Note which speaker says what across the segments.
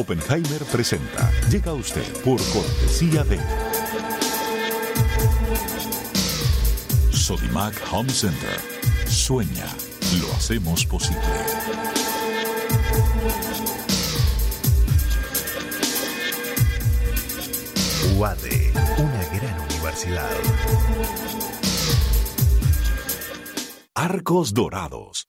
Speaker 1: Oppenheimer presenta. Llega a usted por cortesía de Sodimac Home Center. Sueña, lo hacemos posible.
Speaker 2: UADE, una gran universidad.
Speaker 1: Arcos Dorados.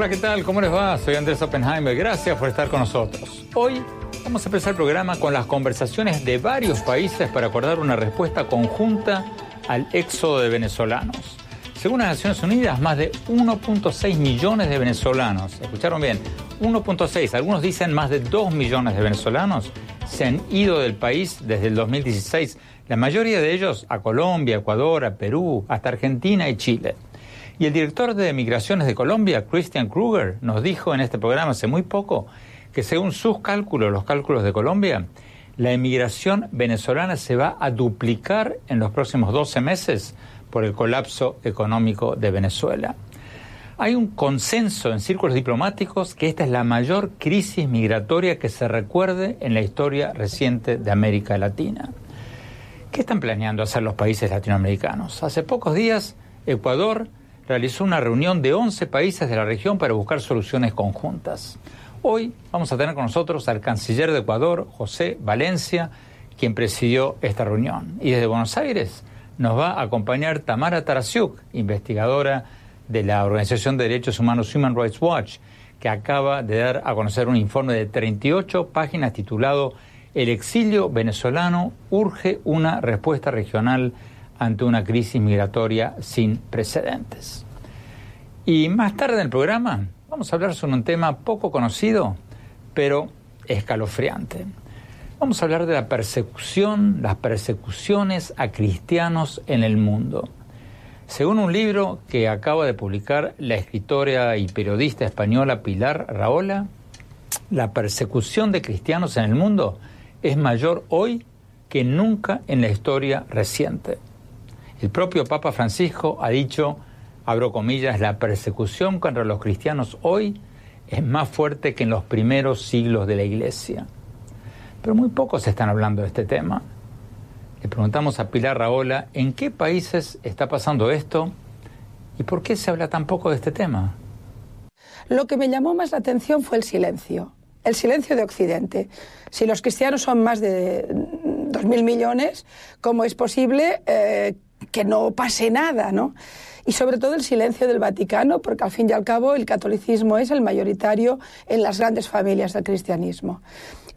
Speaker 3: Hola, ¿qué tal? ¿Cómo les va? Soy Andrés Oppenheimer. Gracias por estar con nosotros. Hoy vamos a empezar el programa con las conversaciones de varios países para acordar una respuesta conjunta al éxodo de venezolanos. Según las Naciones Unidas, más de 1.6 millones de venezolanos, escucharon bien, 1.6, algunos dicen más de 2 millones de venezolanos se han ido del país desde el 2016, la mayoría de ellos a Colombia, Ecuador, a Perú, hasta Argentina y Chile. Y el director de Migraciones de Colombia, Christian Kruger, nos dijo en este programa hace muy poco que según sus cálculos, los cálculos de Colombia, la emigración venezolana se va a duplicar en los próximos 12 meses por el colapso económico de Venezuela. Hay un consenso en círculos diplomáticos que esta es la mayor crisis migratoria que se recuerde en la historia reciente de América Latina. ¿Qué están planeando hacer los países latinoamericanos? Hace pocos días, Ecuador realizó una reunión de 11 países de la región para buscar soluciones conjuntas. Hoy vamos a tener con nosotros al canciller de Ecuador, José Valencia, quien presidió esta reunión. Y desde Buenos Aires nos va a acompañar Tamara Tarasiuk, investigadora de la Organización de Derechos Humanos Human Rights Watch, que acaba de dar a conocer un informe de 38 páginas titulado El exilio venezolano urge una respuesta regional ante una crisis migratoria sin precedentes. Y más tarde en el programa vamos a hablar sobre un tema poco conocido, pero escalofriante. Vamos a hablar de la persecución, las persecuciones a cristianos en el mundo. Según un libro que acaba de publicar la escritora y periodista española Pilar Raola, la persecución de cristianos en el mundo es mayor hoy que nunca en la historia reciente. El propio Papa Francisco ha dicho, abro comillas, la persecución contra los cristianos hoy es más fuerte que en los primeros siglos de la Iglesia. Pero muy pocos están hablando de este tema. Le preguntamos a Pilar Raola en qué países está pasando esto y por qué se habla tan poco de este tema.
Speaker 4: Lo que me llamó más la atención fue el silencio, el silencio de Occidente. Si los cristianos son más de 2.000 millones, ¿cómo es posible eh, que no pase nada, ¿no? Y sobre todo el silencio del Vaticano, porque al fin y al cabo el catolicismo es el mayoritario en las grandes familias del cristianismo.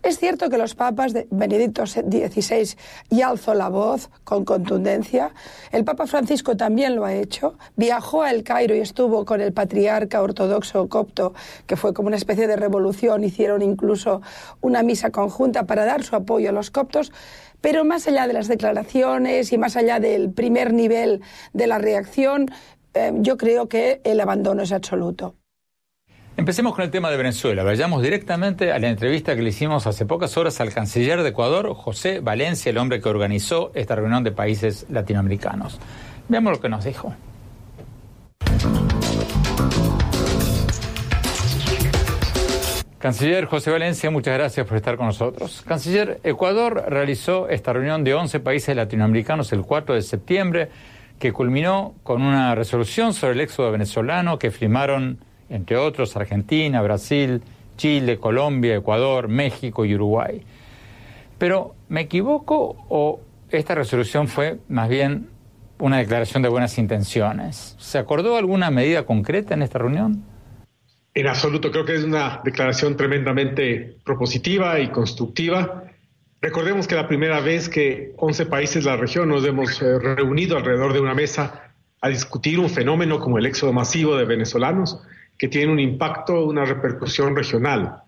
Speaker 4: Es cierto que los papas de Benedicto XVI ya alzó la voz con contundencia. El Papa Francisco también lo ha hecho. Viajó a El Cairo y estuvo con el patriarca ortodoxo copto, que fue como una especie de revolución. Hicieron incluso una misa conjunta para dar su apoyo a los coptos. Pero más allá de las declaraciones y más allá del primer nivel de la reacción, eh, yo creo que el abandono es absoluto.
Speaker 3: Empecemos con el tema de Venezuela. Vayamos directamente a la entrevista que le hicimos hace pocas horas al canciller de Ecuador, José Valencia, el hombre que organizó esta reunión de países latinoamericanos. Veamos lo que nos dijo. Canciller José Valencia, muchas gracias por estar con nosotros. Canciller, Ecuador realizó esta reunión de 11 países latinoamericanos el 4 de septiembre, que culminó con una resolución sobre el éxodo venezolano que firmaron entre otros Argentina, Brasil, Chile, Colombia, Ecuador, México y Uruguay. Pero, ¿me equivoco o esta resolución fue más bien una declaración de buenas intenciones? ¿Se acordó alguna medida concreta en esta reunión?
Speaker 5: En absoluto, creo que es una declaración tremendamente propositiva y constructiva. Recordemos que la primera vez que 11 países de la región nos hemos eh, reunido alrededor de una mesa a discutir un fenómeno como el éxodo masivo de venezolanos, que tiene un impacto, una repercusión regional.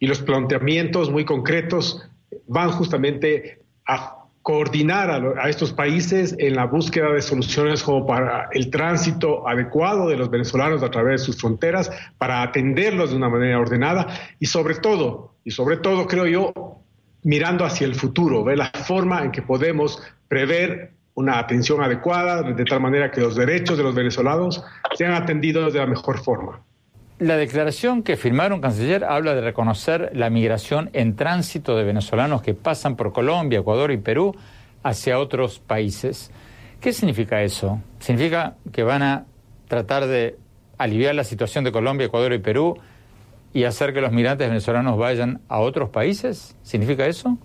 Speaker 5: Y los planteamientos muy concretos van justamente a coordinar a, estos países en la búsqueda de soluciones como para el tránsito adecuado de los venezolanos a través de sus fronteras, para atenderlos de una manera ordenada y sobre todo, y sobre todo creo yo, mirando hacia el futuro, ver la forma en que podemos prever una atención adecuada, de tal manera que los derechos de los venezolanos sean atendidos de la mejor forma.
Speaker 3: La declaración que firmaron, canciller, habla de reconocer la migración en tránsito de venezolanos que pasan por Colombia, Ecuador y Perú hacia otros países. ¿Qué significa eso? ¿Significa que van a tratar de aliviar la situación de Colombia, Ecuador y Perú y hacer que los migrantes venezolanos vayan a otros países? ¿Significa eso?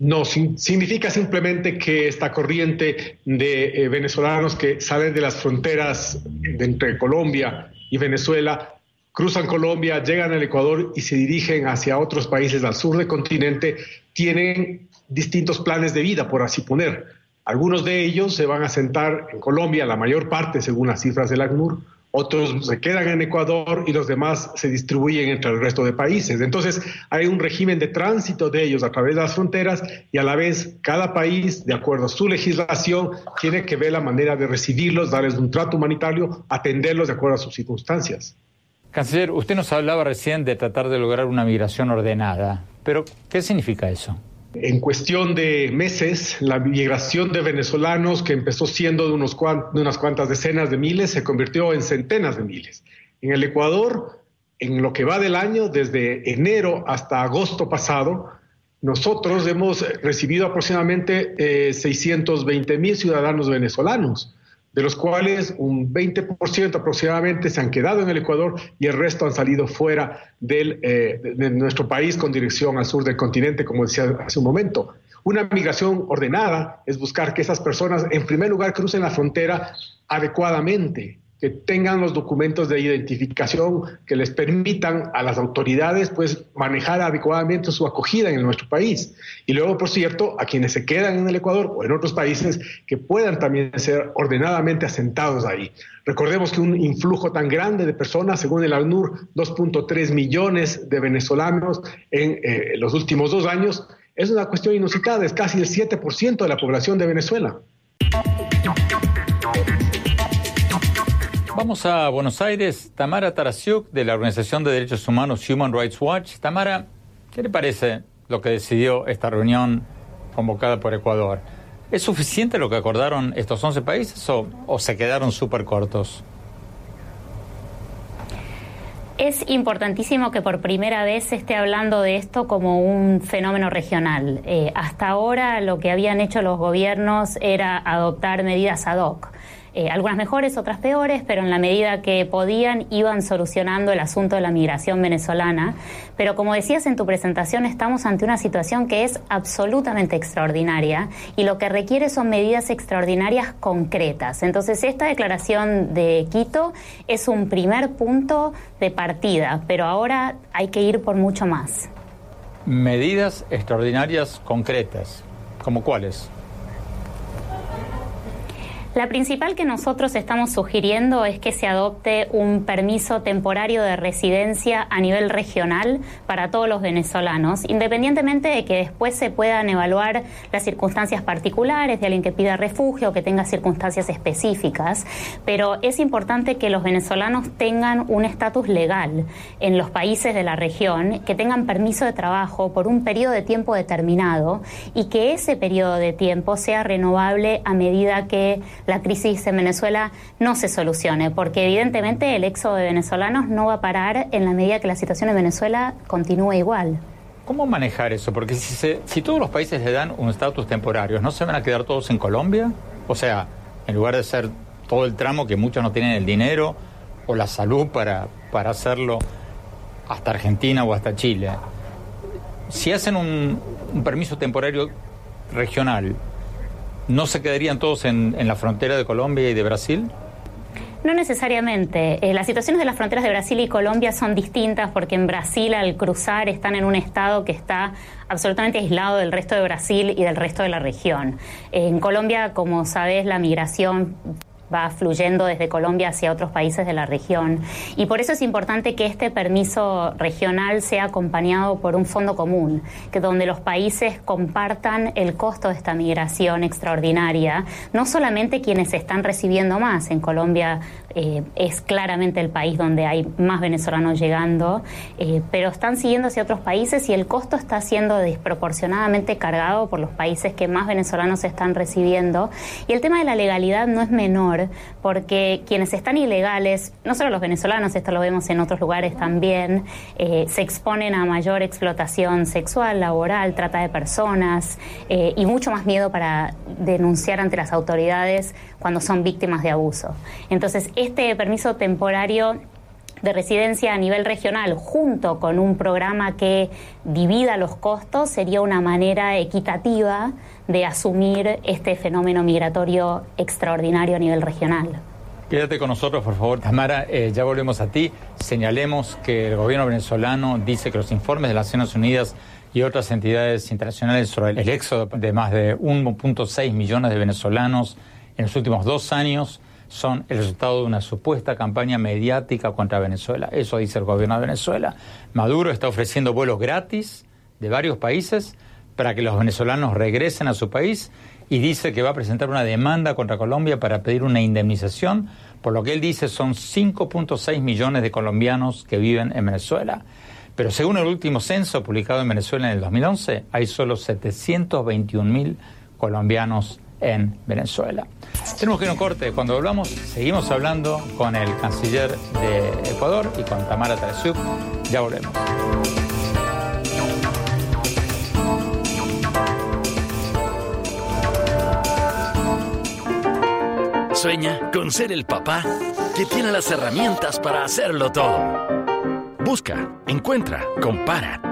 Speaker 5: No, significa simplemente que esta corriente de eh, venezolanos que salen de las fronteras entre Colombia y Venezuela cruzan Colombia, llegan al Ecuador y se dirigen hacia otros países al sur del continente, tienen distintos planes de vida, por así poner. Algunos de ellos se van a sentar en Colombia, la mayor parte según las cifras del ACNUR, otros se quedan en Ecuador y los demás se distribuyen entre el resto de países. Entonces hay un régimen de tránsito de ellos a través de las fronteras y a la vez cada país, de acuerdo a su legislación, tiene que ver la manera de recibirlos, darles un trato humanitario, atenderlos de acuerdo a sus circunstancias.
Speaker 3: Canciller, usted nos hablaba recién de tratar de lograr una migración ordenada, pero ¿qué significa eso?
Speaker 5: En cuestión de meses, la migración de venezolanos, que empezó siendo de, unos unas cuantas decenas de miles, se convirtió en centenas de miles. En el Ecuador, en lo que va del año, desde enero hasta agosto pasado, nosotros hemos recibido aproximadamente 620 eh, mil ciudadanos venezolanos de los cuales un 20% aproximadamente se han quedado en el Ecuador y el resto han salido fuera del, eh, de nuestro país con dirección al sur del continente, como decía hace un momento. Una migración ordenada es buscar que esas personas, en primer lugar, crucen la frontera adecuadamente, que tengan los documentos de identificación que les permitan a las autoridades pues manejar adecuadamente su acogida en nuestro país. Y luego, por cierto, a quienes se quedan en el Ecuador o en otros países que puedan también ser ordenadamente asentados ahí. Recordemos que un influjo tan grande de personas, según el ACNUR, 2.3 millones de venezolanos en eh, los últimos dos años, es una cuestión inusitada, es casi el 7% de la población de Venezuela.
Speaker 3: Vamos a Buenos Aires. Tamara Tarasiuk, de la Organización de Derechos Humanos Human Rights Watch. Tamara, ¿qué le parece lo que decidió esta reunión convocada por Ecuador? ¿Es suficiente lo que acordaron estos 11 países o, se quedaron súper cortos?
Speaker 6: Es importantísimo que por primera vez se esté hablando de esto como un fenómeno regional. Eh, hasta ahora lo que habían hecho los gobiernos era adoptar medidas ad hoc. Eh, algunas mejores, otras peores, pero en la medida que podían iban solucionando el asunto de la migración venezolana. Pero como decías en tu presentación, estamos ante una situación que es absolutamente extraordinaria y lo que requiere son medidas extraordinarias concretas. Entonces, esta declaración de Quito es un primer punto de partida, pero ahora hay que ir por mucho más.
Speaker 3: Medidas extraordinarias concretas, ¿como cuáles?
Speaker 6: La principal que nosotros estamos sugiriendo es que se adopte un permiso temporario de residencia a nivel regional para todos los venezolanos, independientemente de que después se puedan evaluar las circunstancias particulares de alguien que pida refugio o que tenga circunstancias específicas, pero es importante que los venezolanos tengan un estatus legal en los países de la región, que tengan permiso de trabajo por un periodo de tiempo determinado y que ese periodo de tiempo sea renovable a medida que la crisis en Venezuela no se solucione, porque evidentemente el éxodo de venezolanos no va a parar en la medida que la situación en Venezuela continúe igual.
Speaker 3: ¿Cómo manejar eso? Porque si, si todos los países le dan un estatus temporario, ¿no se van a quedar todos en Colombia? O sea, en lugar de ser todo el tramo que muchos no tienen el dinero o la salud para, para hacerlo hasta Argentina o hasta Chile. Si hacen un, un permiso temporario regional, ¿no se quedarían todos en, la frontera de Colombia y de Brasil?
Speaker 6: No necesariamente. Eh, las situaciones de las fronteras de Brasil y Colombia son distintas porque en Brasil al cruzar están en un estado que está absolutamente aislado del resto de Brasil y del resto de la región. en Colombia, como sabes, la migración va fluyendo desde Colombia hacia otros países de la región. Y por eso es importante que este permiso regional sea acompañado por un fondo común, que donde los países compartan el costo de esta migración extraordinaria, no solamente quienes están recibiendo más. En Colombia eh, es claramente el país donde hay más venezolanos llegando, eh, pero están siguiendo hacia otros países y el costo está siendo desproporcionadamente cargado por los países que más venezolanos están recibiendo. Y el tema de la legalidad no es menor, porque quienes están ilegales, no solo los venezolanos, esto lo vemos en otros lugares también, eh, se exponen a mayor explotación sexual, laboral, trata de personas y mucho más miedo para denunciar ante las autoridades cuando son víctimas de abuso. Entonces, este permiso temporario de residencia a nivel regional junto con un programa que divida los costos sería una manera equitativa de asumir este fenómeno migratorio extraordinario a nivel regional.
Speaker 3: Quédate con nosotros, por favor. Tamara, eh, ya volvemos a ti. Señalemos que el gobierno venezolano dice que los informes de las Naciones Unidas y otras entidades internacionales sobre el éxodo de más de 1.6 millones de venezolanos en los últimos dos años son el resultado de una supuesta campaña mediática contra Venezuela. Eso dice el gobierno de Venezuela. Maduro está ofreciendo vuelos gratis de varios países para que los venezolanos regresen a su país y dice que va a presentar una demanda contra Colombia para pedir una indemnización. Por lo que él dice son 5.6 millones de colombianos que viven en Venezuela. Pero según el último censo publicado en Venezuela en el 2011, hay solo 721 mil colombianos en Venezuela. Tenemos que ir a un corte. Cuando volvamos, seguimos hablando con el canciller de Ecuador y con Tamara Tarasuk. Ya volvemos.
Speaker 7: Sueña con ser el papá que tiene las herramientas para hacerlo todo. Busca, encuentra, compara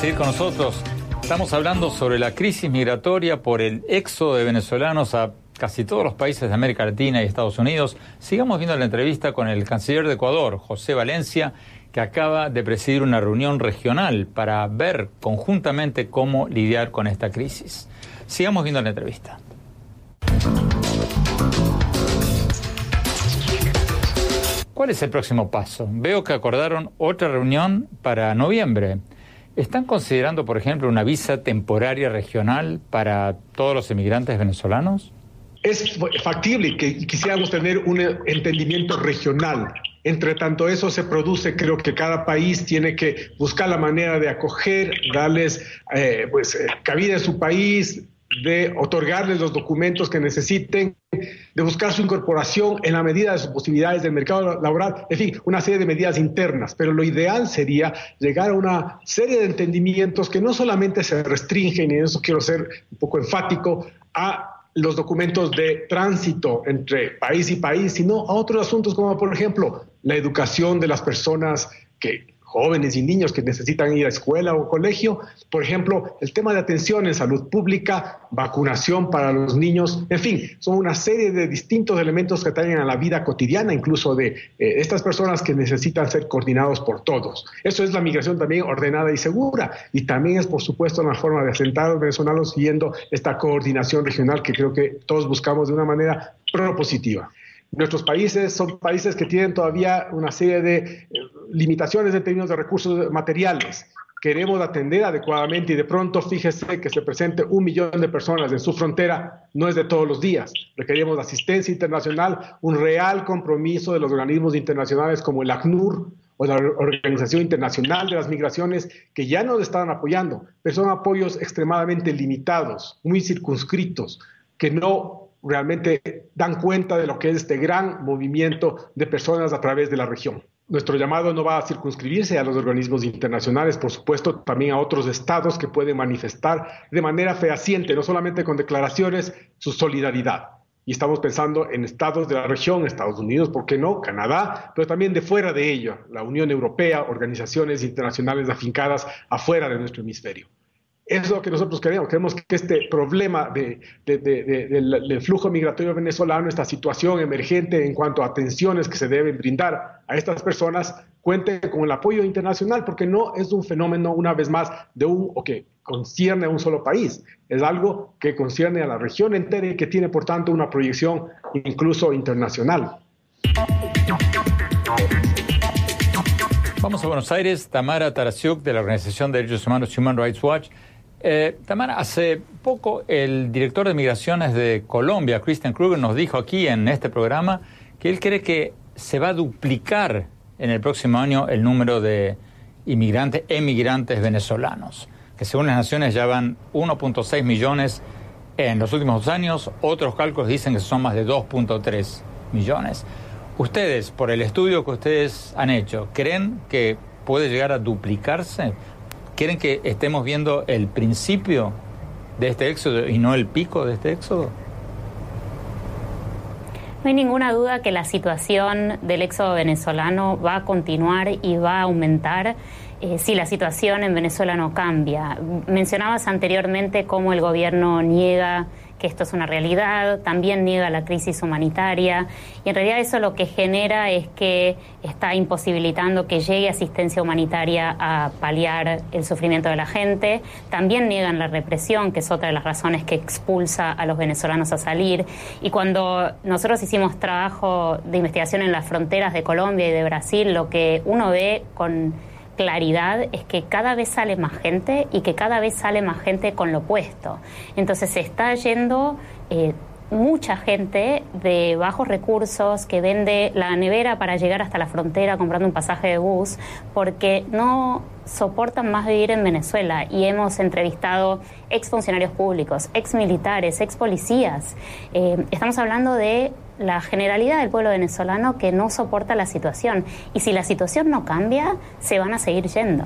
Speaker 3: Seguir con nosotros. Estamos hablando sobre la crisis migratoria por el éxodo de venezolanos a casi todos los países de América Latina y Estados Unidos. Sigamos viendo la entrevista con el canciller de Ecuador, José Valencia, que acaba de presidir una reunión regional para ver conjuntamente cómo lidiar con esta crisis. Sigamos viendo la entrevista. ¿Cuál es el próximo paso? Veo que acordaron otra reunión para noviembre. ¿Están considerando, por ejemplo, una visa temporaria regional para todos los emigrantes venezolanos?
Speaker 5: Es factible que quisiéramos tener un entendimiento regional. Entre tanto, eso se produce, creo que cada país tiene que buscar la manera de acoger, darles eh, pues, eh, cabida en su país, de otorgarles los documentos que necesiten, de buscar su incorporación en la medida de sus posibilidades del mercado laboral, en fin, una serie de medidas internas. Pero lo ideal sería llegar a una serie de entendimientos que no solamente se restringen, y en eso quiero ser un poco enfático, a los documentos de tránsito entre país y país, sino a otros asuntos como por ejemplo la educación de las personas que jóvenes y niños que necesitan ir a escuela o colegio. Por ejemplo, el tema de atención en salud pública, vacunación para los niños, en fin, son una serie de distintos elementos que traen a la vida cotidiana, incluso de eh, estas personas que necesitan ser coordinados por todos. Eso es la migración también ordenada y segura. Y también es, por supuesto, una forma de asentar a los venezolanos siguiendo esta coordinación regional que creo que todos buscamos de una manera propositiva. Nuestros países son países que tienen todavía una serie de eh, limitaciones en términos de recursos materiales. Queremos atender adecuadamente y de pronto fíjese que se presente un millón de personas en su frontera, no es de todos los días. Requerimos asistencia internacional, un real compromiso de los organismos internacionales como el ACNUR o la Organización Internacional de las Migraciones, que ya nos están apoyando, pero son apoyos extremadamente limitados, muy circunscritos, que no realmente dan cuenta de lo que es este gran movimiento de personas a través de la región. Nuestro llamado no va a circunscribirse a los organismos internacionales, por supuesto, también a otros estados que pueden manifestar de manera fehaciente, no solamente con declaraciones, su solidaridad. Y estamos pensando en estados de la región, Estados Unidos, ¿por qué no? Canadá, pero también de fuera de ello, la Unión Europea, organizaciones internacionales afincadas afuera de nuestro hemisferio es lo que nosotros queremos. Queremos que este problema de, del, flujo migratorio venezolano, esta situación emergente en cuanto a atenciones que se deben brindar a estas personas, cuente con el apoyo internacional, porque no es un fenómeno, una vez más, de un o que concierne a un solo país. Es algo que concierne a la región entera y que tiene, por tanto, una proyección incluso internacional.
Speaker 3: Vamos a Buenos Aires. Tamara Tarasiuk, de la Organización de Derechos Humanos Human Rights Watch. Eh, Tamara, hace poco el director de migraciones de Colombia, Christian Kruger, nos dijo aquí en este programa que él cree que se va a duplicar en el próximo año el número de inmigrantes, emigrantes venezolanos, que según las naciones ya van 1.6 millones en los últimos dos años, otros cálculos dicen que son más de 2.3 millones. Ustedes, por el estudio que ustedes han hecho, ¿creen que puede llegar a duplicarse? ¿Quieren que estemos viendo el principio de este éxodo y no el pico de este éxodo?
Speaker 6: No hay ninguna duda que la situación del éxodo venezolano va a continuar y va a aumentar eh, si la situación en Venezuela no cambia. Mencionabas anteriormente cómo el gobierno niega que esto es una realidad, también niega la crisis humanitaria y en realidad eso lo que genera es que está imposibilitando que llegue asistencia humanitaria a paliar el sufrimiento de la gente, también niegan la represión, que es otra de las razones que expulsa a los venezolanos a salir y cuando nosotros hicimos trabajo de investigación en las fronteras de Colombia y de Brasil, lo que uno ve con claridad es que cada vez sale más gente y que cada vez sale más gente con lo opuesto. Entonces se está yendo eh, mucha gente de bajos recursos que vende la nevera para llegar hasta la frontera comprando un pasaje de bus porque no soportan más vivir en Venezuela y hemos entrevistado exfuncionarios públicos, exmilitares, ex policías. Eh, estamos hablando de la generalidad del pueblo venezolano que no soporta la situación. Y si la situación no cambia, se van a seguir yendo.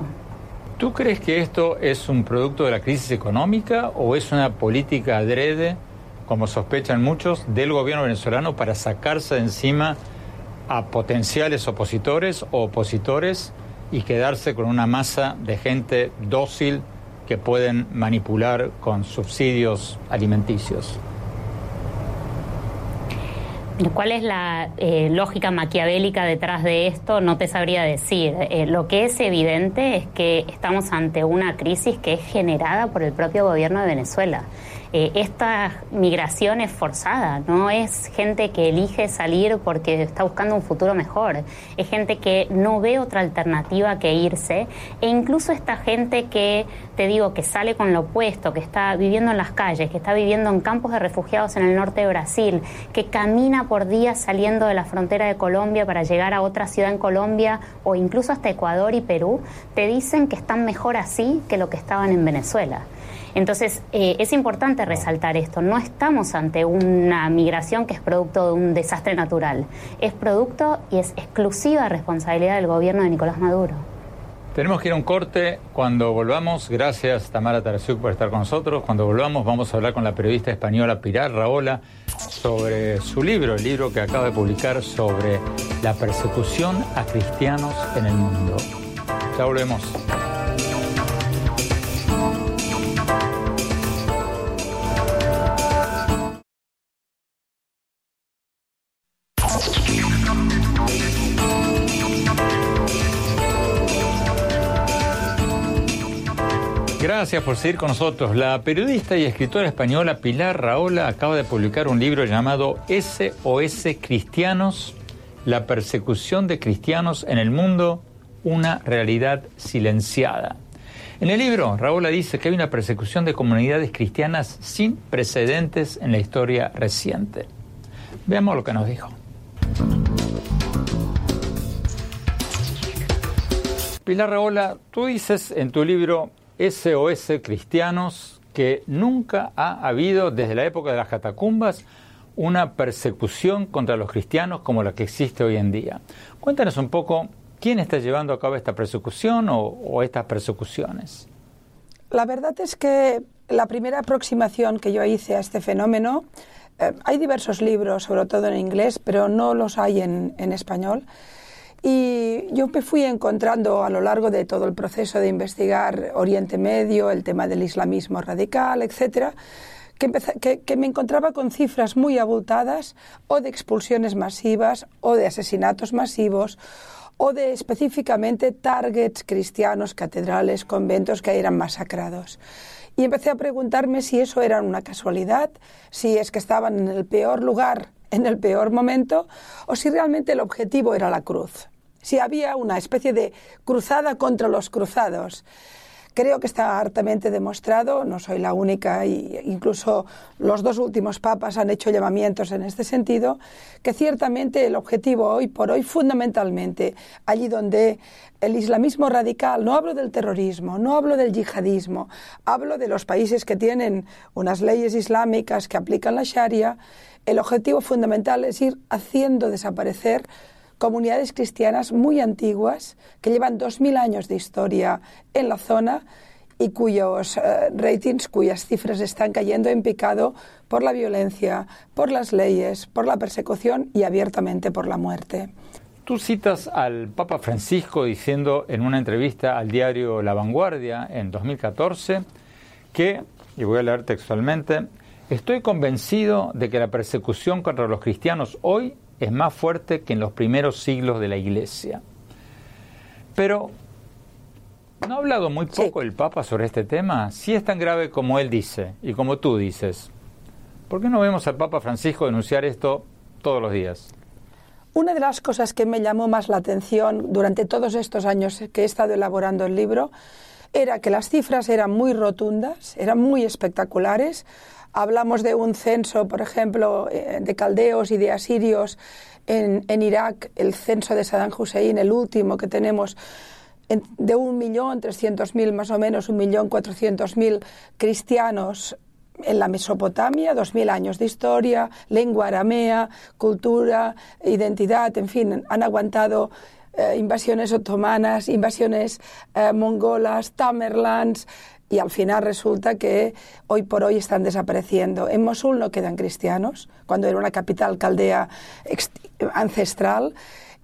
Speaker 3: ¿Tú crees que esto es un producto de la crisis económica o es una política adrede, como sospechan muchos, del gobierno venezolano para sacarse de encima a potenciales opositores o opositores y quedarse con una masa de gente dócil que pueden manipular con subsidios alimenticios?
Speaker 6: ¿Cuál es la eh, lógica maquiavélica detrás de esto? No te sabría decir. Eh, lo que es evidente es que estamos ante una crisis que es generada por el propio gobierno de Venezuela. Eh, esta migración es forzada, no es gente que elige salir porque está buscando un futuro mejor, es gente que no ve otra alternativa que irse. E incluso esta gente que, te digo, que sale con lo opuesto, que está viviendo en las calles, que está viviendo en campos de refugiados en el norte de Brasil, que camina por días saliendo de la frontera de Colombia para llegar a otra ciudad en Colombia o incluso hasta Ecuador y Perú, te dicen que están mejor así que lo que estaban en Venezuela. Entonces, eh, es importante resaltar esto. No estamos ante una migración que es producto de un desastre natural. Es producto y es exclusiva responsabilidad del gobierno de Nicolás Maduro.
Speaker 3: Tenemos que ir a un corte. Cuando volvamos, gracias Tamara Tarasuk por estar con nosotros. Cuando volvamos, vamos a hablar con la periodista española Pilar Raola sobre su libro, el libro que acaba de publicar sobre la persecución a cristianos en el mundo. Ya volvemos. Gracias por seguir con nosotros. La periodista y escritora española Pilar Raola acaba de publicar un libro llamado SOS Cristianos, la persecución de cristianos en el mundo, una realidad silenciada. En el libro, Raola dice que hay una persecución de comunidades cristianas sin precedentes en la historia reciente. Veamos lo que nos dijo. Pilar Raola, tú dices en tu libro SOS cristianos que nunca ha habido desde la época de las catacumbas una persecución contra los cristianos como la que existe hoy en día. Cuéntanos un poco quién está llevando a cabo esta persecución o, estas persecuciones.
Speaker 4: La verdad es que la primera aproximación que yo hice a este fenómeno, eh, hay diversos libros, sobre todo en inglés, pero no los hay en, en español. Y yo me fui encontrando a lo largo de todo el proceso de investigar Oriente Medio, el tema del islamismo radical, etcétera, que, me encontraba con cifras muy abultadas o de expulsiones masivas o de asesinatos masivos o de específicamente targets cristianos, catedrales, conventos que eran masacrados. Y empecé a preguntarme si eso era una casualidad, si es que estaban en el peor lugar, en el peor momento, o si realmente el objetivo era la cruz si había una especie de cruzada contra los cruzados. Creo que está hartamente demostrado, no soy la única, e incluso los dos últimos papas han hecho llamamientos en este sentido, que ciertamente el objetivo hoy por hoy, fundamentalmente, allí donde el islamismo radical, no hablo del terrorismo, no hablo del yihadismo, hablo de los países que tienen unas leyes islámicas que aplican la Sharia, el objetivo fundamental es ir haciendo desaparecer comunidades cristianas muy antiguas que llevan 2.000 años de historia en la zona y cuyos eh, ratings, cuyas cifras están cayendo en picado por la violencia, por las leyes, por la persecución y abiertamente por la muerte.
Speaker 3: Tú citas al Papa Francisco diciendo en una entrevista al diario La Vanguardia en 2014 que, y voy a leer textualmente, estoy convencido de que la persecución contra los cristianos hoy es más fuerte que en los primeros siglos de la Iglesia. Pero, ¿no ha hablado muy poco el Papa sobre este tema? Si es tan grave como él dice y como tú dices, ¿por qué no vemos al Papa Francisco denunciar esto todos los días?
Speaker 4: Una de las cosas que me llamó más la atención durante todos estos años que he estado elaborando el libro era que las cifras eran muy rotundas, eran muy espectaculares, Hablamos de un censo, por ejemplo, eh, de caldeos y de asirios en, Irak, el censo de Saddam Hussein, el último que tenemos, de un millón trescientos mil más o menos, un millón cuatrocientos mil cristianos en la Mesopotamia, dos mil años de historia, lengua aramea, cultura, identidad, en fin, han aguantado eh, invasiones otomanas, invasiones eh, mongolas, Tamerlans, y al final resulta que hoy por hoy están desapareciendo. En Mosul no quedan cristianos, cuando era una capital caldea ancestral,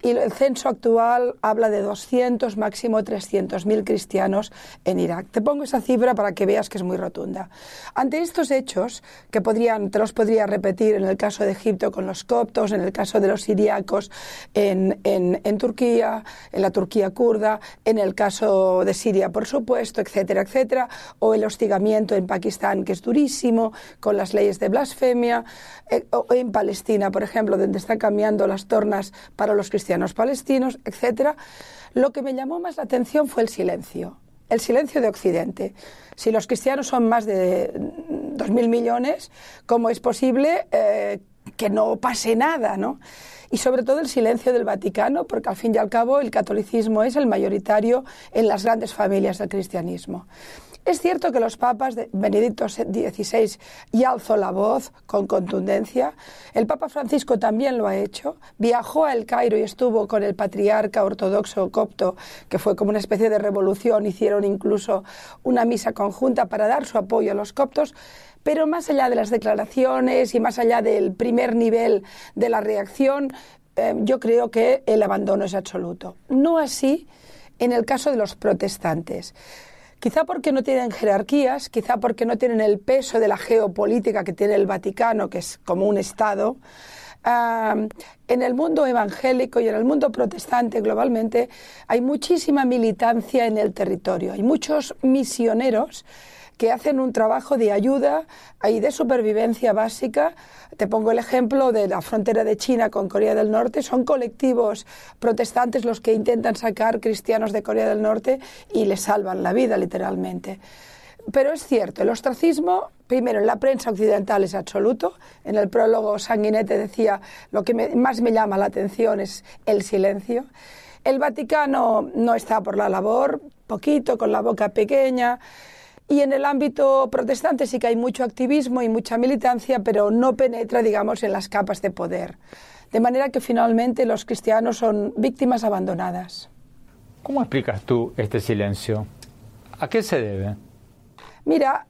Speaker 4: y el censo actual habla de 200, máximo 300 mil cristianos en Irak. Te pongo esa cifra para que veas que es muy rotunda. Ante estos hechos, que podrían, te los podría repetir en el caso de Egipto con los coptos, en el caso de los siriacos en, en, en Turquía, en la Turquía kurda, en el caso de Siria, por supuesto, etcétera, etcétera, o el hostigamiento en Pakistán, que es durísimo, con las leyes de blasfemia, eh, o en Palestina, por ejemplo, donde están cambiando las tornas para los cristianos palestinos, etc., lo que me llamó más la atención fue el silencio, el silencio de Occidente. Si los cristianos son más de 2.000 millones, ¿cómo es posible eh, que no pase nada? ¿no? y sobre todo el silencio del Vaticano, porque al fin y al cabo el catolicismo es el mayoritario en las grandes familias del cristianismo. Es cierto que los papas, de Benedicto XVI ya alzó la voz con contundencia, el Papa Francisco también lo ha hecho, viajó a El Cairo y estuvo con el patriarca ortodoxo copto, que fue como una especie de revolución, hicieron incluso una misa conjunta para dar su apoyo a los coptos, pero más allá de las declaraciones y más allá del primer nivel de la reacción, eh, yo creo que el abandono es absoluto. No así en el caso de los protestantes. Quizá porque no tienen jerarquías, quizá porque no tienen el peso de la geopolítica que tiene el Vaticano, que es como un Estado. en el mundo evangélico y en el mundo protestante globalmente hay muchísima militancia en el territorio. Hay muchos misioneros que hacen un trabajo de ayuda y de supervivencia básica. Te pongo el ejemplo de la frontera de China con Corea del Norte. Son colectivos protestantes los que intentan sacar cristianos de Corea del Norte y les salvan la vida, literalmente. Pero es cierto, el ostracismo, primero en la prensa occidental es absoluto. En el prólogo Sanguinete decía, lo que más me llama la atención es el silencio. El Vaticano no está por la labor, poquito, con la boca pequeña. Y en el ámbito protestante sí que hay mucho activismo y mucha militancia, pero no penetra, digamos, en las capas de poder. De manera que finalmente los cristianos son víctimas abandonadas.
Speaker 3: ¿Cómo explicas tú este silencio? ¿A qué se debe?
Speaker 4: Mira,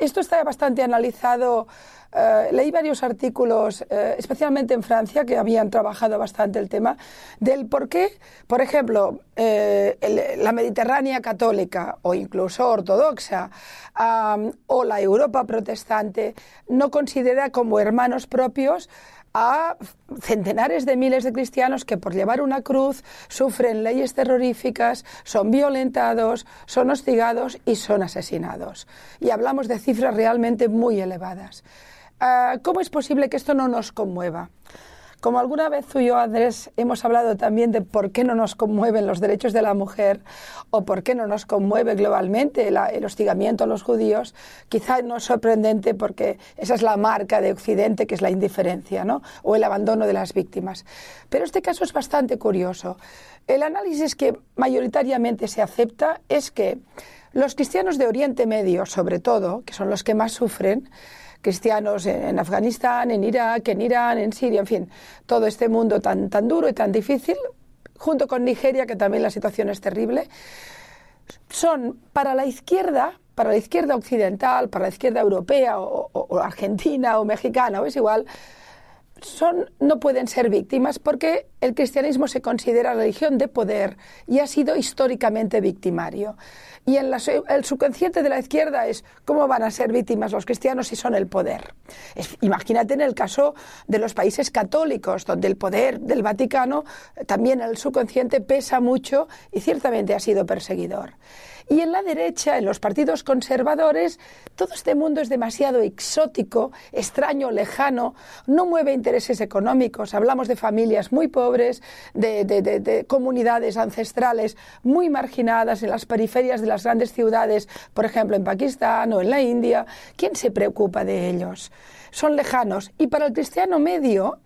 Speaker 4: esto está bastante analizado eh, leí varios artículos, eh, especialmente en Francia, que habían trabajado bastante el tema, del por qué, por ejemplo, eh, la Mediterránea católica o incluso ortodoxa o la Europa protestante no considera como hermanos propios a centenares de miles de cristianos que por llevar una cruz sufren leyes terroríficas, son violentados, son hostigados y son asesinados. Y hablamos de cifras realmente muy elevadas. Ah, ¿Cómo es posible que esto no nos conmueva? Como alguna vez tú y yo, Andrés, hemos hablado también de por qué no nos conmueven los derechos de la mujer o por qué no nos conmueve globalmente el hostigamiento a los judíos, quizá no es sorprendente porque esa es la marca de Occidente, que es la indiferencia ¿no? o el abandono de las víctimas. Pero este caso es bastante curioso. El análisis que mayoritariamente se acepta es que los cristianos de Oriente Medio, sobre todo, que son los que más sufren, cristianos en Afganistán, en Irak, en Irán, en Siria, en fin, todo este mundo tan, tan duro y tan difícil, junto con Nigeria, que también la situación es terrible, son para la izquierda, para la izquierda occidental, para la izquierda europea o, argentina o mexicana, o es igual, son, no pueden ser víctimas porque el cristianismo se considera religión de poder y ha sido históricamente victimario. Y en el subconsciente de la izquierda es cómo van a ser víctimas los cristianos si son el poder. imagínate en el caso de los países católicos, donde el poder del Vaticano también en el subconsciente pesa mucho y ciertamente ha sido perseguidor. Y en la derecha, en los partidos conservadores, todo este mundo es demasiado exótico, extraño, lejano, no mueve intereses económicos. Hablamos de familias muy pobres, de, comunidades ancestrales muy marginadas en las periferias de las grandes ciudades, por ejemplo en Pakistán o en la India. ¿Quién se preocupa de ellos? Son lejanos. Y para el cristiano medio,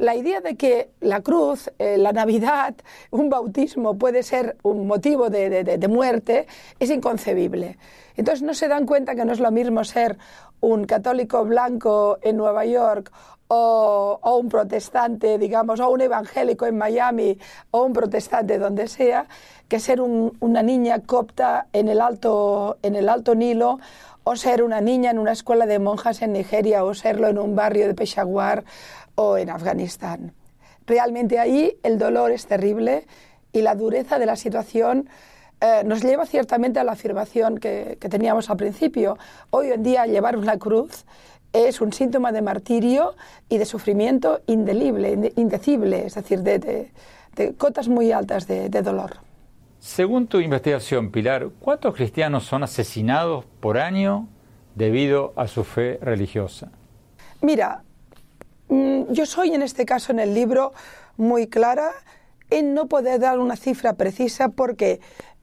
Speaker 4: la idea de que la cruz, eh, la Navidad, un bautismo puede ser un motivo de, muerte es inconcebible. Entonces no se dan cuenta que no es lo mismo ser un católico blanco en Nueva York o, un protestante, digamos, o un evangélico en Miami o un protestante donde sea, que ser una niña copta en el, alto, en el Alto Nilo o ser una niña en una escuela de monjas en Nigeria o serlo en un barrio de Peshawar o en Afganistán. Realmente ahí el dolor es terrible y la dureza de la situación eh, nos lleva ciertamente a la afirmación que, teníamos al principio. Hoy en día llevar una cruz es un síntoma de martirio y de sufrimiento indelible, indecible, es decir, de, cotas muy altas de, de dolor.
Speaker 3: Según tu investigación, Pilar, ¿cuántos cristianos son asesinados por año debido a su fe religiosa?
Speaker 4: Mira, yo soy en este caso en el libro muy clara en no poder dar una cifra precisa porque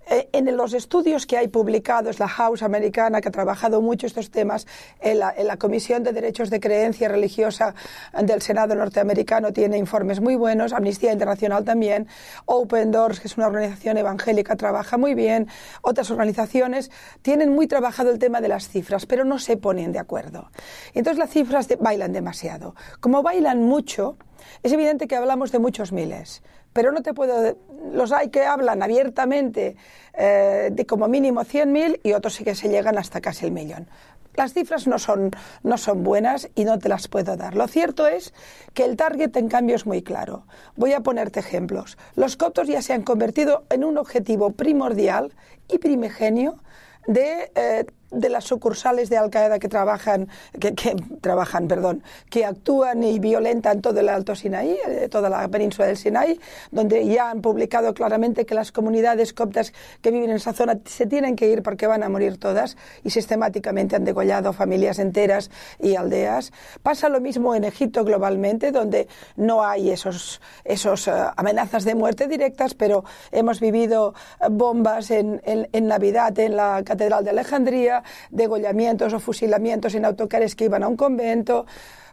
Speaker 4: en los estudios que hay publicados, la House americana, que ha trabajado mucho estos temas, en la, en la, Comisión de Derechos de Creencia Religiosa del Senado norteamericano tiene informes muy buenos, Amnistía Internacional también, Open Doors, que es una organización evangélica, trabaja muy bien, otras organizaciones tienen muy trabajado el tema de las cifras, pero no se ponen de acuerdo. Entonces las cifras de, bailan demasiado. Como bailan mucho, es evidente que hablamos de muchos miles pero no te puedo. Los hay que hablan abiertamente eh, de como mínimo 100.000 y otros sí que se llegan hasta casi el millón. Las cifras no son, no son buenas y no te las puedo dar. Lo cierto es que el target, en cambio, es muy claro. Voy a ponerte ejemplos. Los coptos ya se han convertido en un objetivo primordial y primigenio de eh, de las sucursales de Al Qaeda que trabajan, que, trabajan, perdón, que actúan y violentan todo el Alto Sinaí, eh, toda la península del Sinaí, donde ya han publicado claramente que las comunidades coptas que viven en esa zona se tienen que ir porque van a morir todas y sistemáticamente han degollado familias enteras y aldeas. Pasa lo mismo en Egipto globalmente, donde no hay esos, esos eh, amenazas de muerte directas, pero hemos vivido eh, bombas en, en Navidad en la Catedral de Alejandría, degollamientos o fusilamientos en autocares que iban a un convento.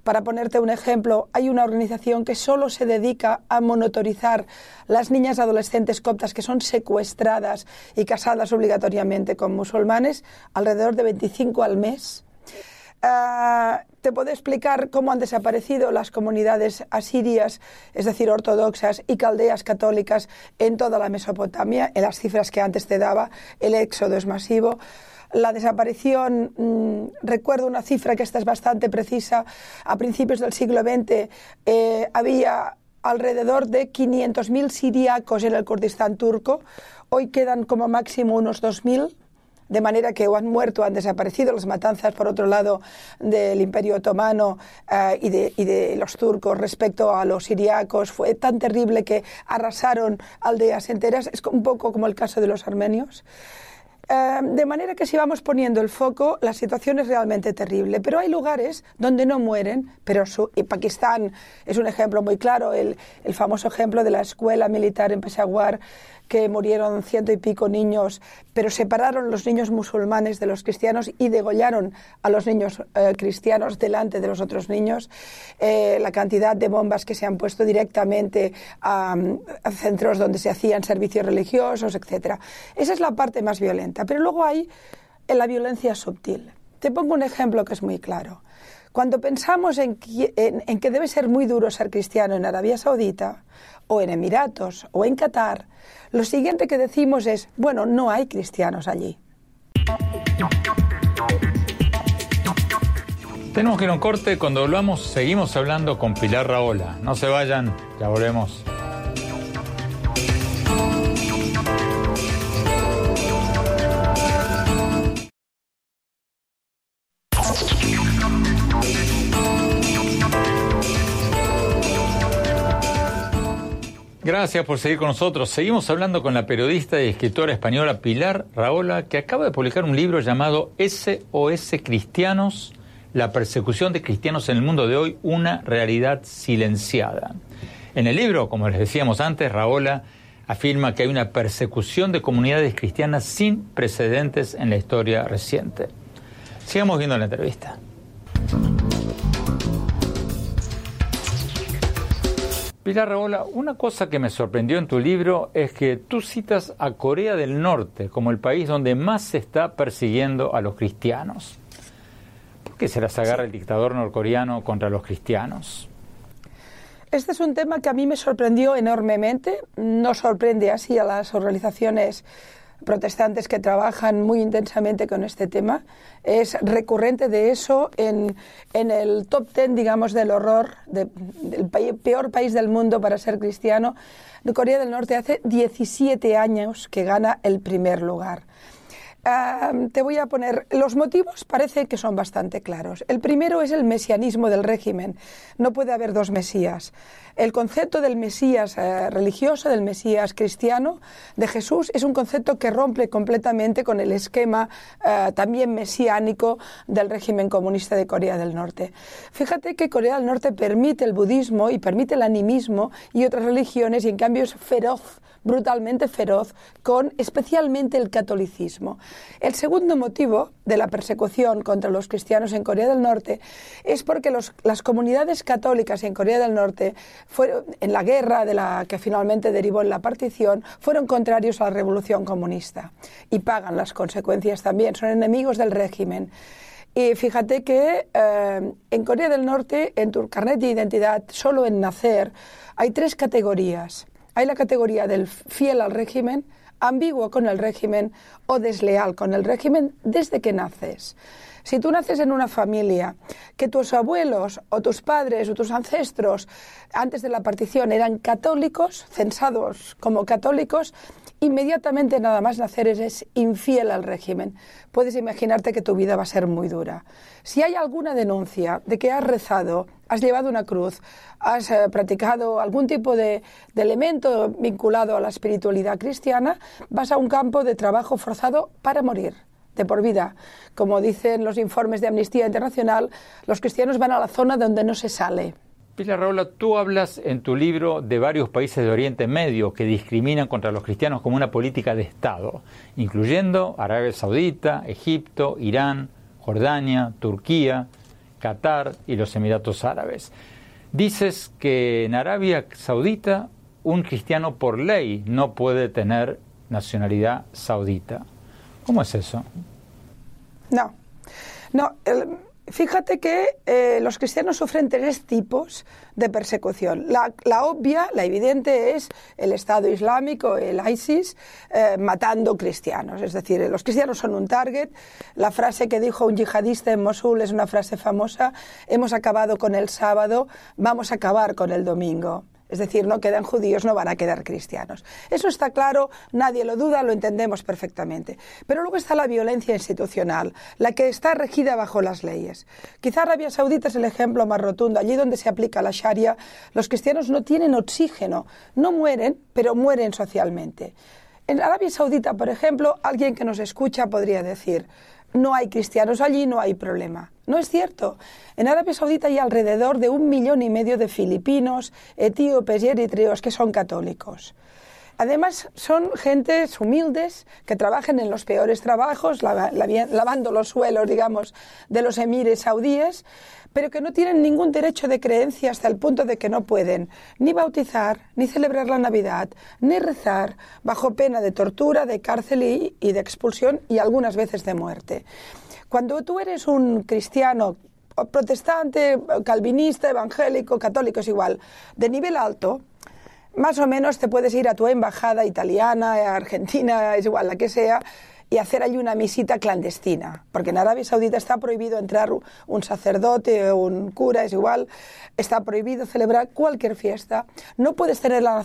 Speaker 4: Para ponerte un ejemplo, hay una organización que solo se dedica a monitorizar las niñas adolescentes coptas que son secuestradas y casadas obligatoriamente con musulmanes, alrededor de 25 al mes. Ah, te puedo explicar cómo han desaparecido las comunidades asirias, es decir, ortodoxas y caldeas católicas en toda la Mesopotamia, en las cifras que antes te daba, el éxodo es masivo la desaparición, mm, recuerdo una cifra que esta es bastante precisa, a principios del siglo XX eh, había alrededor de 500.000 siriacos en el Kurdistán turco, hoy quedan como máximo unos 2.000 de manera que o han muerto o han desaparecido. Las matanzas, por otro lado, del Imperio Otomano eh, y, de, y, de, los turcos respecto a los siriacos fue tan terrible que arrasaron aldeas enteras. Es un poco como el caso de los armenios. Eh, de manera que si vamos poniendo el foco, la situación es realmente terrible. Pero hay lugares donde no mueren, pero y Pakistán es un ejemplo muy claro, el, el famoso ejemplo de la escuela militar en Peshawar, que murieron ciento y pico niños, pero separaron los niños musulmanes de los cristianos y degollaron a los niños eh, cristianos delante de los otros niños. Eh, la cantidad de bombas que se han puesto directamente a, centros donde se hacían servicios religiosos, etc. Esa es la parte más violenta. Pero luego hay la violencia sutil. Te pongo un ejemplo que es muy claro. Cuando pensamos en que debe ser muy duro ser cristiano en Arabia Saudita, o en Emiratos, o en Qatar, lo siguiente que decimos es, bueno, no hay cristianos allí.
Speaker 3: Tenemos que ir a un corte. Cuando volvamos, seguimos hablando con Pilar Raola. No se vayan, ya volvemos. Gracias por seguir con nosotros. Seguimos hablando con la periodista y escritora española Pilar Raola, que acaba de publicar un libro llamado SOS Cristianos, la persecución de cristianos en el mundo de hoy, una realidad silenciada. En el libro, como les decíamos antes, Raola afirma que hay una persecución de comunidades cristianas sin precedentes en la historia reciente. Sigamos viendo la entrevista. Pilar Raola, una cosa que me sorprendió en tu libro es que tú citas a Corea del Norte como el país donde más se está persiguiendo a los cristianos. ¿Por qué se las agarra el dictador norcoreano contra los cristianos?
Speaker 4: Este es un tema que a mí me sorprendió enormemente. No sorprende así a las organizaciones protestantes que trabajan muy intensamente con este tema. Es recurrente de eso en, en el top ten, digamos, del horror, del peor país del mundo para ser cristiano. Corea del Norte hace 17 años que gana el primer lugar. Te voy a poner, los motivos parece que son bastante claros. El primero es el mesianismo del régimen. No puede haber dos mesías. El concepto del mesías eh, religioso, del mesías cristiano, de Jesús, es un concepto que rompe completamente con el esquema eh, también mesiánico del régimen comunista de Corea del Norte. Fíjate que Corea del Norte permite el budismo y permite el animismo y otras religiones y en cambio es feroz brutalmente feroz con especialmente el catolicismo. El segundo motivo de la persecución contra los cristianos en Corea del Norte es porque las comunidades católicas en Corea del Norte fueron, en la guerra de la que finalmente derivó en la partición fueron contrarios a la revolución comunista y pagan las consecuencias también, son enemigos del régimen. Y fíjate que eh, en Corea del Norte, en tu carnet de identidad, solo en nacer, hay tres categorías. Hay la categoría del fiel al régimen, ambiguo con el régimen o desleal con el régimen desde que naces. Si tú naces en una familia que tus abuelos o tus padres o tus ancestros antes de la partición eran católicos, censados como católicos, inmediatamente nada más nacer eres infiel al régimen. Puedes imaginarte que tu vida va a ser muy dura. Si hay alguna denuncia de que has rezado, has llevado una cruz, has eh, practicado algún tipo de, de elemento vinculado a la espiritualidad cristiana, vas a un campo de trabajo forzado para morir de por vida. Como dicen los informes de Amnistía Internacional, los cristianos van a la zona donde no se sale.
Speaker 3: Pilar Raula, tú hablas en tu libro de varios países de Oriente Medio que discriminan contra los cristianos como una política de Estado, incluyendo Arabia Saudita, Egipto, Irán, Jordania, Turquía, Qatar y los Emiratos Árabes. Dices que en Arabia Saudita un cristiano por ley no puede tener nacionalidad saudita. ¿Cómo es eso?
Speaker 4: No, no. Fíjate que eh, los cristianos sufren tres tipos de persecución. La, obvia, la evidente, es el Estado Islámico, el ISIS, eh, matando cristianos. Es decir, los cristianos son un target. La frase que dijo un yihadista en Mosul es una frase famosa. Hemos acabado con el sábado, vamos a acabar con el domingo. Es decir, no quedan judíos, no van a quedar cristianos. Eso está claro, nadie lo duda, lo entendemos perfectamente. Pero luego está la violencia institucional, la que está regida bajo las leyes. Quizá Arabia Saudita es el ejemplo más rotundo. Allí donde se aplica la Sharia, los cristianos no tienen oxígeno, no mueren, pero mueren socialmente. En Arabia Saudita, por ejemplo, alguien que nos escucha podría decir, no hay cristianos allí, no hay problema. No es cierto. En Arabia Saudita hay alrededor de un millón y medio de filipinos, etíopes y eritreos que son católicos. Además, son gentes humildes que trabajan en los peores trabajos, lavando los suelos, digamos, de los emires saudíes, pero que no tienen ningún derecho de creencia hasta el punto de que no pueden ni bautizar, ni celebrar la Navidad, ni rezar, bajo pena de tortura, de cárcel y, de expulsión y algunas veces de muerte. Cuando tú eres un cristiano protestante, calvinista, evangélico, católico, es igual, de nivel alto, más o menos te puedes ir a tu embajada italiana, argentina, es igual, la que sea, y hacer allí una misita clandestina, porque en Arabia Saudita está prohibido entrar un sacerdote o un cura, es igual, está prohibido celebrar cualquier fiesta, no puedes tener la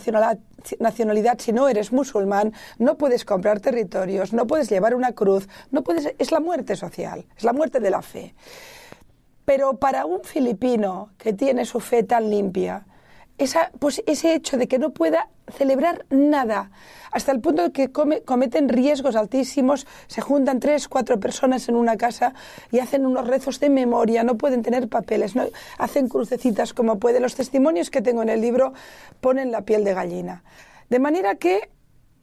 Speaker 4: nacionalidad, si no eres musulmán, no puedes comprar territorios, no puedes llevar una cruz, no puedes, es la muerte social, es la muerte de la fe. Pero para un filipino que tiene su fe tan limpia, pues ese hecho de que no pueda celebrar nada, hasta el punto de que cometen riesgos altísimos, se juntan tres, cuatro personas en una casa y hacen unos rezos de memoria, no pueden tener papeles, no, hacen crucecitas como pueden. Los testimonios que tengo en el libro ponen la piel de gallina. De manera que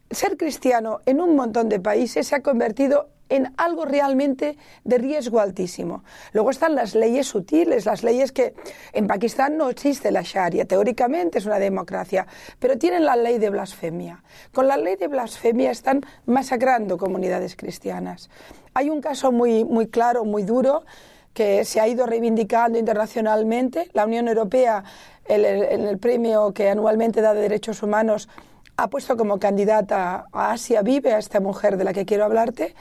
Speaker 4: ser cristiano en un montón de países se ha convertido en algo realmente de riesgo altísimo. Luego están las leyes sutiles, las leyes que en Pakistán no existe la Sharia, teóricamente es una democracia, pero tienen la ley de blasfemia. Con la ley de blasfemia están masacrando comunidades cristianas. Hay un caso muy, muy claro, muy duro, que se ha ido reivindicando internacionalmente. La Unión Europea, en el, premio que anualmente da de derechos humanos, ha puesto como candidata a Asia Vive, a esta mujer de la que quiero hablarte.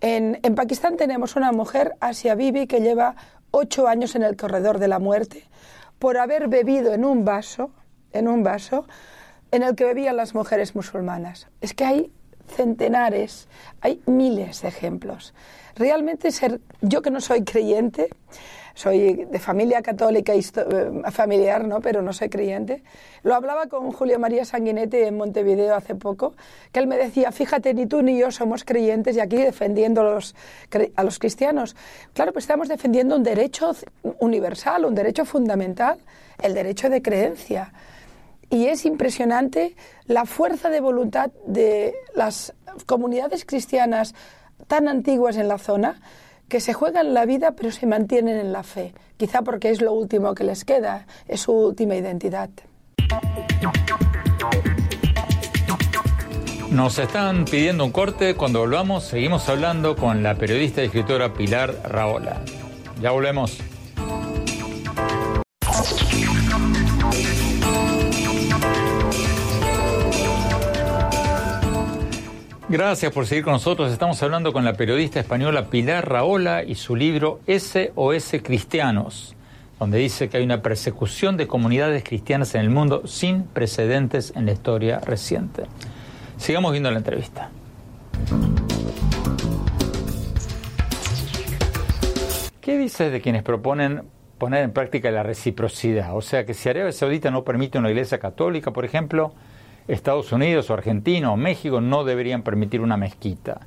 Speaker 4: En, Pakistán tenemos una mujer, Asia Bibi, que lleva ocho años en el corredor de la muerte por haber bebido en un vaso, en un vaso, en el que bebían las mujeres musulmanas. Es que hay centenares, hay miles de ejemplos. Realmente ser, yo que no soy creyente, soy de familia católica eh, familiar, ¿no? pero no soy creyente. Lo hablaba con Julio María Sanguinetti en Montevideo hace poco, que él me decía, fíjate, ni tú ni yo somos creyentes y aquí defendiendo los, a los cristianos. Claro, pues estamos defendiendo un derecho universal, un derecho fundamental, el derecho de creencia. Y es impresionante la fuerza de voluntad de las comunidades cristianas tan antiguas en la zona que se juegan la vida pero se mantienen en la fe, quizá porque es lo último que les queda, es su última identidad.
Speaker 3: Nos están pidiendo un corte, cuando volvamos seguimos hablando con la periodista y escritora Pilar Raola. Ya volvemos. Gracias por seguir con nosotros. Estamos hablando con la periodista española Pilar Raola y su libro SOS Cristianos, donde dice que hay una persecución de comunidades cristianas en el mundo sin precedentes en la historia reciente. Sigamos viendo la entrevista. ¿Qué dices de quienes proponen poner en práctica la reciprocidad? O sea, que si Arabia Saudita no permite una iglesia católica, por ejemplo, Estados Unidos o Argentina o México no deberían permitir una mezquita.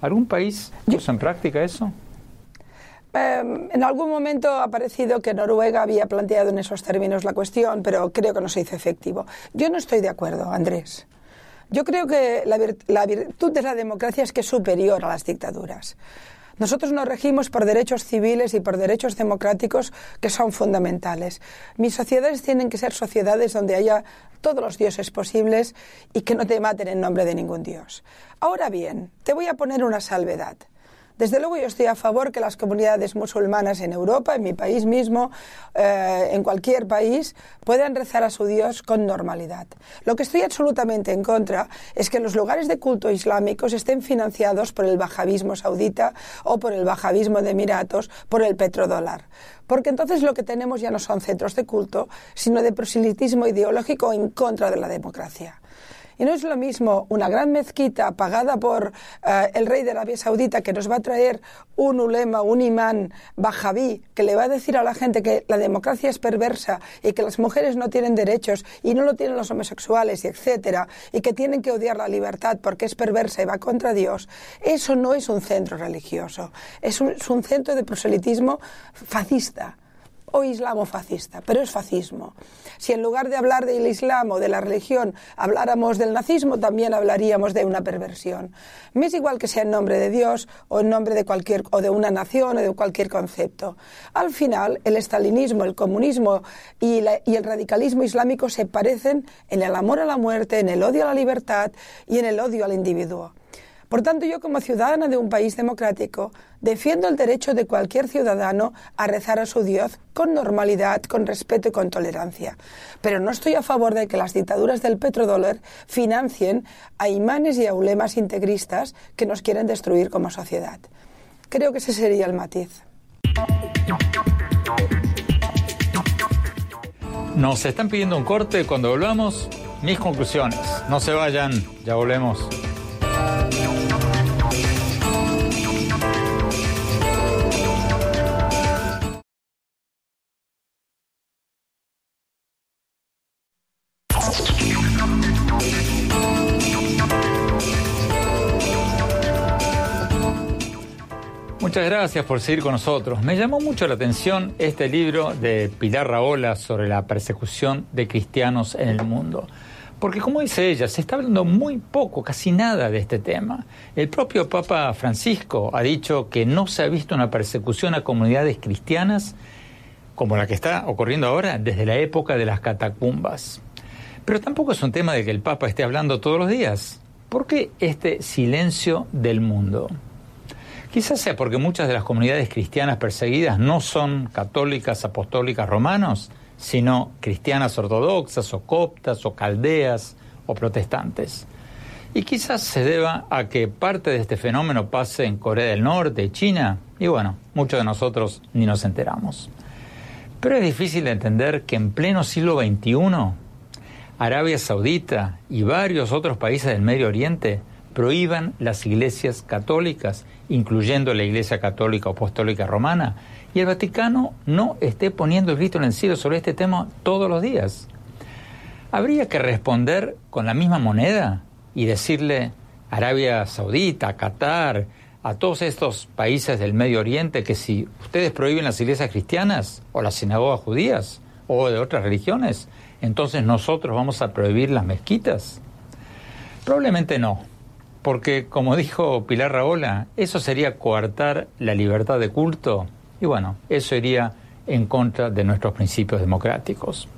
Speaker 3: ¿Algún país puso en práctica eso?
Speaker 4: Em, en algún momento ha parecido que Noruega había planteado en esos términos la cuestión, pero creo que no se hizo efectivo. Yo no estoy de acuerdo, Andrés. Yo creo que la virtud de la democracia es que es superior a las dictaduras. Nosotros nos regimos por derechos civiles y por derechos democráticos que son fundamentales. Mis sociedades tienen que ser sociedades donde haya todos los dioses posibles y que no te maten en nombre de ningún dios. Ahora bien, te voy a poner una salvedad. Desde luego yo estoy a favor que las comunidades musulmanas en Europa, en mi país mismo, eh, en cualquier país, puedan rezar a su Dios con normalidad. Lo que estoy absolutamente en contra es que los lugares de culto islámicos estén financiados por el bajavismo saudita o por el bajavismo de Emiratos, por el petrodólar. Porque entonces lo que tenemos ya no son centros de culto, sino de proselitismo ideológico en contra de la democracia. Y no es lo mismo una gran mezquita pagada por eh, el rey de Arabia Saudita que nos va a traer un ulema, un imán bajaví, que le va a decir a la gente que la democracia es perversa y que las mujeres no tienen derechos y no lo tienen los homosexuales, y etcétera, y que tienen que odiar la libertad porque es perversa y va contra Dios. Eso no es un centro religioso, es un, es un centro de proselitismo fascista o islamofascista, pero es fascismo. Si en lugar de hablar del islam o de la religión habláramos del nazismo, también hablaríamos de una perversión. Me es igual que sea en nombre de Dios o en nombre de cualquier o de una nación o de cualquier concepto. Al final, el estalinismo, el comunismo y, y el radicalismo islámico se parecen en el amor a la muerte, en el odio a la libertad y en el odio al individuo. Por tanto, yo como ciudadana de un país democrático defiendo el derecho de cualquier ciudadano a rezar a su Dios con normalidad, con respeto y con tolerancia. Pero no estoy a favor de que las dictaduras del petrodólar financien a imanes y a ulemas integristas que nos quieren destruir como sociedad. Creo que ese sería el matiz.
Speaker 3: Nos están pidiendo un corte cuando volvamos. Mis conclusiones. No se vayan, ya volvemos. Muchas gracias por seguir con nosotros. Me llamó mucho la atención este libro de Pilar Raola sobre la persecución de cristianos en el mundo. Porque como dice ella, se está hablando muy poco, casi nada de este tema. El propio Papa Francisco ha dicho que no se ha visto una persecución a comunidades cristianas como la que está ocurriendo ahora desde la época de las catacumbas. Pero tampoco es un tema de que el Papa esté hablando todos los días. ¿Por qué este silencio del mundo? Quizás sea porque muchas de las comunidades cristianas perseguidas no son católicas, apostólicas, romanos, sino cristianas ortodoxas o coptas o caldeas o protestantes. Y quizás se deba a que parte de este fenómeno pase en Corea del Norte y China, y bueno, muchos de nosotros ni nos enteramos. Pero es difícil de entender que en pleno siglo XXI, Arabia Saudita y varios otros países del Medio Oriente prohíban las iglesias católicas, incluyendo la Iglesia Católica Apostólica Romana, y el Vaticano no esté poniendo el grito en el cielo sobre este tema todos los días. Habría que responder con la misma moneda y decirle a Arabia Saudita, Qatar, a todos estos países del Medio Oriente que si ustedes prohíben las iglesias cristianas o las sinagogas judías o de otras religiones, entonces nosotros vamos a prohibir las mezquitas. Probablemente no, porque como dijo Pilar Raola, eso sería coartar la libertad de culto y bueno, eso iría en contra de nuestros principios democráticos.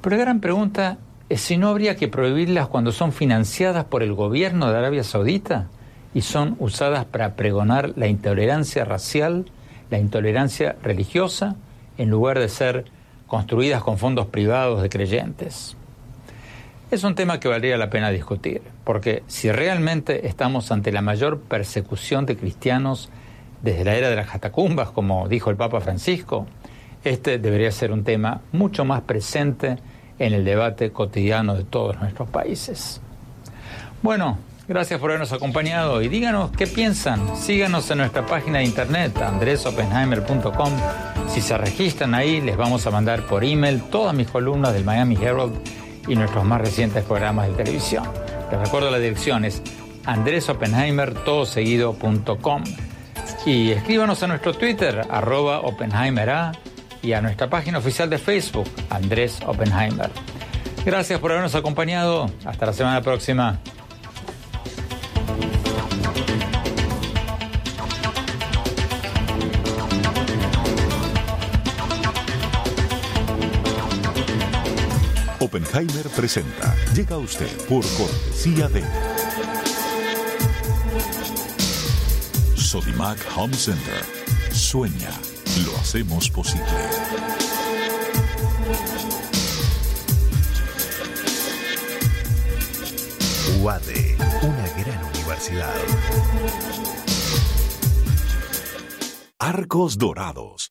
Speaker 3: Pero la gran pregunta es si no habría que prohibirlas cuando son financiadas por el gobierno de Arabia Saudita y son usadas para pregonar la intolerancia racial, la intolerancia religiosa, en lugar de ser construidas con fondos privados de creyentes. Es un tema que valdría la pena discutir, porque si realmente estamos ante la mayor persecución de cristianos desde la era de las catacumbas, como dijo el Papa Francisco, este debería ser un tema mucho más presente en el debate cotidiano de todos nuestros países. Bueno, Gracias por habernos acompañado y díganos qué piensan. Síganos en nuestra página de internet andresopenheimer.com. Si se registran ahí, les vamos a mandar por email todas mis columnas del Miami Herald y nuestros más recientes programas de televisión. Les recuerdo la dirección es andresopenheimer.com y escríbanos a nuestro Twitter arroba oppenheimera y a nuestra página oficial de Facebook Andrés Oppenheimer. Gracias por habernos acompañado. Hasta la semana próxima.
Speaker 1: Oppenheimer presenta. Llega a usted por cortesía de Sodimac Home Center. Sueña, lo hacemos posible.
Speaker 2: UADE, una gran universidad.
Speaker 1: Arcos Dorados